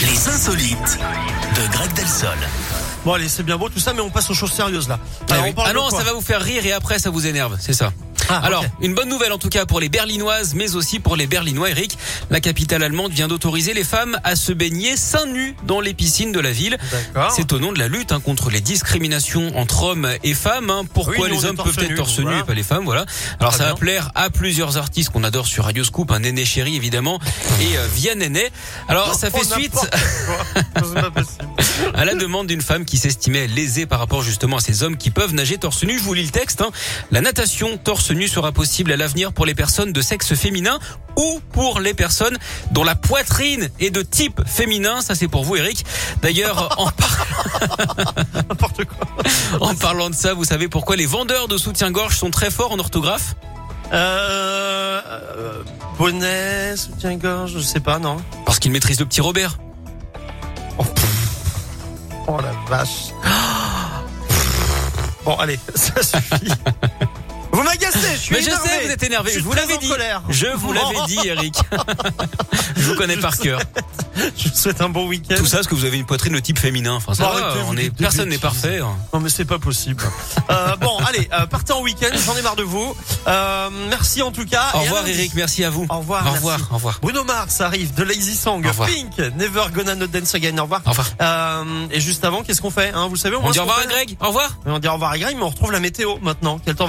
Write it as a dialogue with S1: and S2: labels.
S1: Les insolites de Greg Delsol.
S2: Bon allez, c'est bien beau tout ça, mais on passe aux choses sérieuses là. Alors, on parle
S3: Ah
S2: de
S3: non,
S2: quoi
S3: ça va vous faire rire et après ça vous énerve, c'est ça.
S2: Ah,
S3: Alors, une bonne nouvelle en tout cas pour les Berlinoises, mais aussi pour les Berlinois, Eric. La capitale allemande vient d'autoriser les femmes à se baigner seins nus dans les piscines de la ville. C'est au nom de la lutte hein, contre les discriminations entre hommes et femmes. hein. Pourquoi
S2: Oui, nous, on
S3: les hommes peuvent être torse
S2: donc
S3: nu
S2: voilà.
S3: et pas les femmes, voilà. Alors
S2: Très
S3: ça va
S2: bien.
S3: plaire à plusieurs artistes qu'on adore sur Radio Scoop, un Néné Chéri évidemment et euh, Via Néné. Alors ça fait suite
S2: n'importe quoi. C'est pas possible.
S3: À la demande d'une femme qui s'estimait lésée par rapport justement à ces hommes qui peuvent nager torse nu. Je vous lis le texte. hein. La natation torse nu sera possible à l'avenir pour les personnes de sexe féminin ou pour les personnes dont la poitrine est de type féminin. Ça c'est pour vous Eric. D'ailleurs, en, par-
S2: N'importe quoi.
S3: en parlant de ça, vous savez pourquoi les vendeurs de soutien-gorge sont très forts en orthographe?
S2: Euh, euh, bonnet, soutien-gorge, je sais pas, non.
S3: Parce qu'ils maîtrisent le petit Robert.
S2: Oh la vache. Bon allez, ça suffit. Vous m'agacez, je suis
S3: Mais je sais, vous êtes énervé.
S2: Je
S3: vous l'avais dit.
S2: colère.
S3: Je vous l'avais dit, Eric. je vous connais par cœur.
S2: Je vous souhaite un bon week-end.
S3: Tout ça, parce que vous avez une poitrine de type féminin. Enfin, ça va, on est, personne n'est parfait. hein.
S2: Non mais c'est pas possible. Euh, bon, allez, euh, partez en week-end, j'en ai marre de vous. Euh, merci en tout cas.
S3: Au revoir. Eric. Merci à vous.
S2: Au revoir.
S3: Au
S2: merci.
S3: revoir. Au revoir.
S2: Bruno Mars arrive de Lazy Song. Pink, Never Gonna Not Dance Again. Au revoir.
S3: Au revoir.
S2: Et juste avant, qu'est-ce qu'on fait hein Vous le savez,
S3: On
S2: moins,
S3: dit au revoir à Greg. Au revoir.
S2: On dit au revoir à Greg, mais on retrouve la météo maintenant. Quel temps va